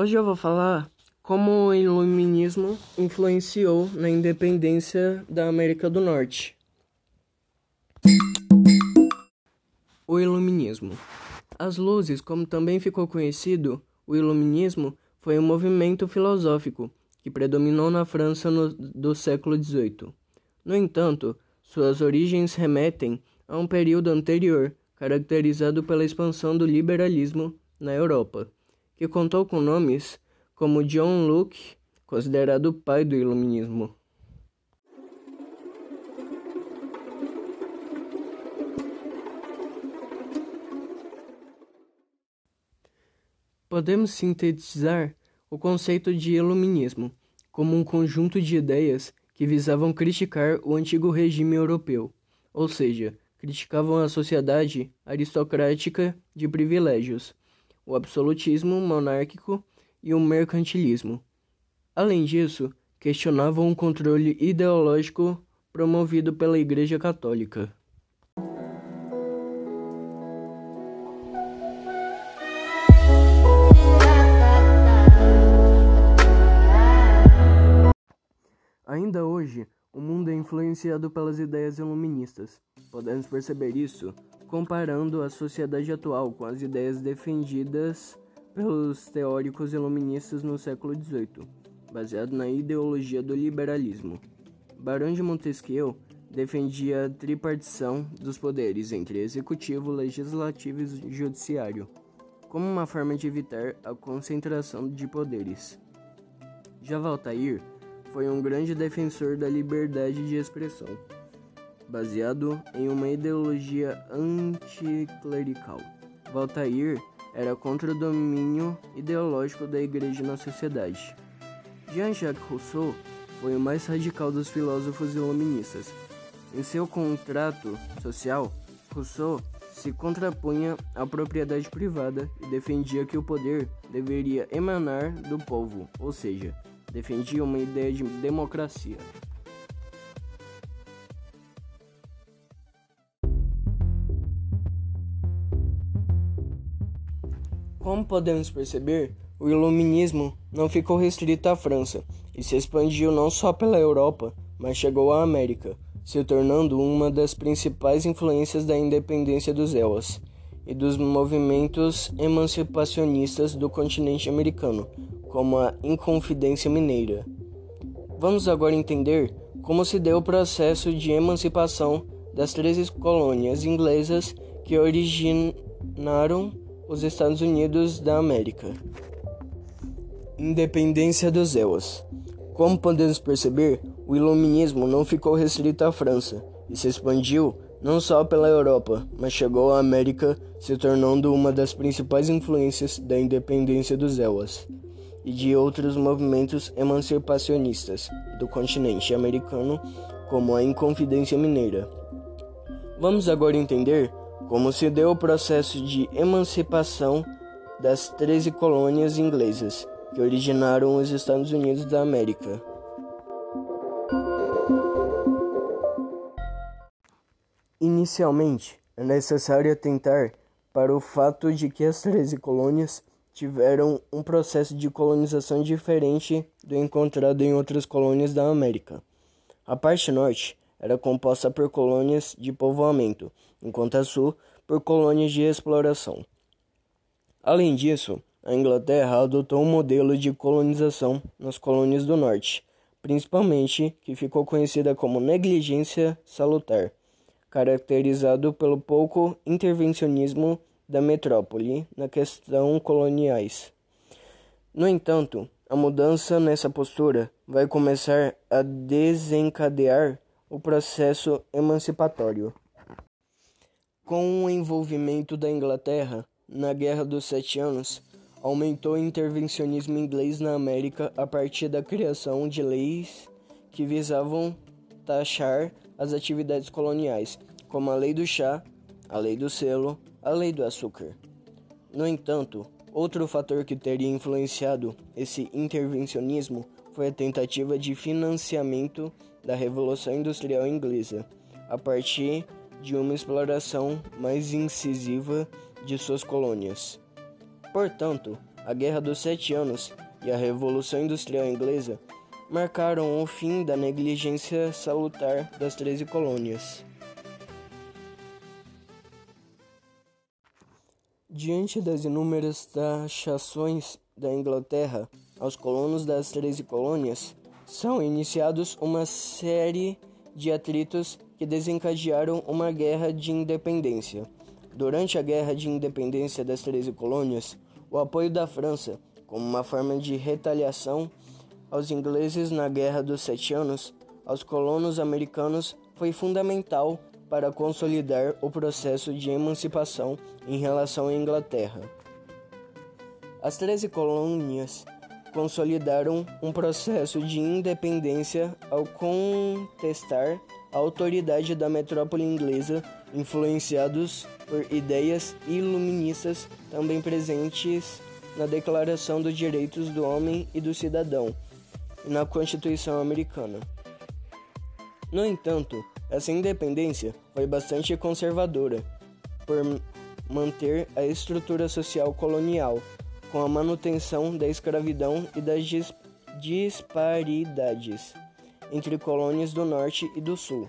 Hoje eu vou falar como o iluminismo influenciou na independência da América do Norte. O iluminismo. As luzes, como também ficou conhecido, o iluminismo foi um movimento filosófico que predominou na França no, do século XVIII. No entanto, suas origens remetem a um período anterior, caracterizado pela expansão do liberalismo na Europa que contou com nomes como John Locke, considerado o pai do Iluminismo. Podemos sintetizar o conceito de Iluminismo como um conjunto de ideias que visavam criticar o antigo regime europeu, ou seja, criticavam a sociedade aristocrática de privilégios o absolutismo monárquico e o mercantilismo. Além disso, questionavam o controle ideológico promovido pela Igreja Católica. Ainda hoje, o mundo é influenciado pelas ideias iluministas. Podemos perceber isso comparando a sociedade atual com as ideias defendidas pelos teóricos iluministas no século XVIII, baseado na ideologia do liberalismo. Barão de Montesquieu defendia a tripartição dos poderes entre executivo, legislativo e judiciário, como uma forma de evitar a concentração de poderes. Já Voltaire foi um grande defensor da liberdade de expressão baseado em uma ideologia anticlerical. Voltaire era contra o domínio ideológico da Igreja na sociedade. Jean-Jacques Rousseau foi o mais radical dos filósofos iluministas. Em seu contrato social, Rousseau se contrapunha à propriedade privada e defendia que o poder deveria emanar do povo, ou seja, defendia uma ideia de democracia. Como podemos perceber, o iluminismo não ficou restrito à França e se expandiu não só pela Europa, mas chegou à América, se tornando uma das principais influências da independência dos Elas e dos movimentos emancipacionistas do continente americano, como a Inconfidência Mineira. Vamos agora entender como se deu o processo de emancipação das 13 colônias inglesas que originaram os Estados Unidos da América. Independência dos Elas. Como podemos perceber, o iluminismo não ficou restrito à França e se expandiu não só pela Europa, mas chegou à América, se tornando uma das principais influências da independência dos Elas e de outros movimentos emancipacionistas do continente americano, como a Inconfidência Mineira. Vamos agora entender como se deu o processo de emancipação das 13 colônias inglesas que originaram os Estados Unidos da América. Inicialmente, é necessário atentar para o fato de que as 13 colônias tiveram um processo de colonização diferente do encontrado em outras colônias da América. A parte norte era composta por colônias de povoamento, enquanto a sul por colônias de exploração. Além disso, a Inglaterra adotou um modelo de colonização nas colônias do norte, principalmente que ficou conhecida como negligência salutar, caracterizado pelo pouco intervencionismo da metrópole na questão coloniais. No entanto, a mudança nessa postura vai começar a desencadear o processo emancipatório. Com o envolvimento da Inglaterra na Guerra dos Sete Anos, aumentou o intervencionismo inglês na América a partir da criação de leis que visavam taxar as atividades coloniais, como a Lei do Chá, a Lei do Selo, a Lei do Açúcar. No entanto, outro fator que teria influenciado esse intervencionismo foi a tentativa de financiamento da Revolução Industrial Inglesa, a partir de uma exploração mais incisiva de suas colônias. Portanto, a Guerra dos Sete Anos e a Revolução Industrial Inglesa marcaram o fim da negligência salutar das treze colônias. Diante das inúmeras taxações da Inglaterra aos colonos das treze colônias, são iniciados uma série de atritos que desencadearam uma guerra de independência. Durante a Guerra de Independência das Treze Colônias, o apoio da França, como uma forma de retaliação aos ingleses na Guerra dos Sete Anos, aos colonos americanos, foi fundamental para consolidar o processo de emancipação em relação à Inglaterra. As Treze Colônias consolidaram um processo de independência ao contestar a autoridade da metrópole inglesa, influenciados por ideias iluministas também presentes na Declaração dos Direitos do Homem e do Cidadão e na Constituição Americana. No entanto, essa independência foi bastante conservadora, por manter a estrutura social colonial, com a manutenção da escravidão e das disparidades entre colônias do Norte e do Sul.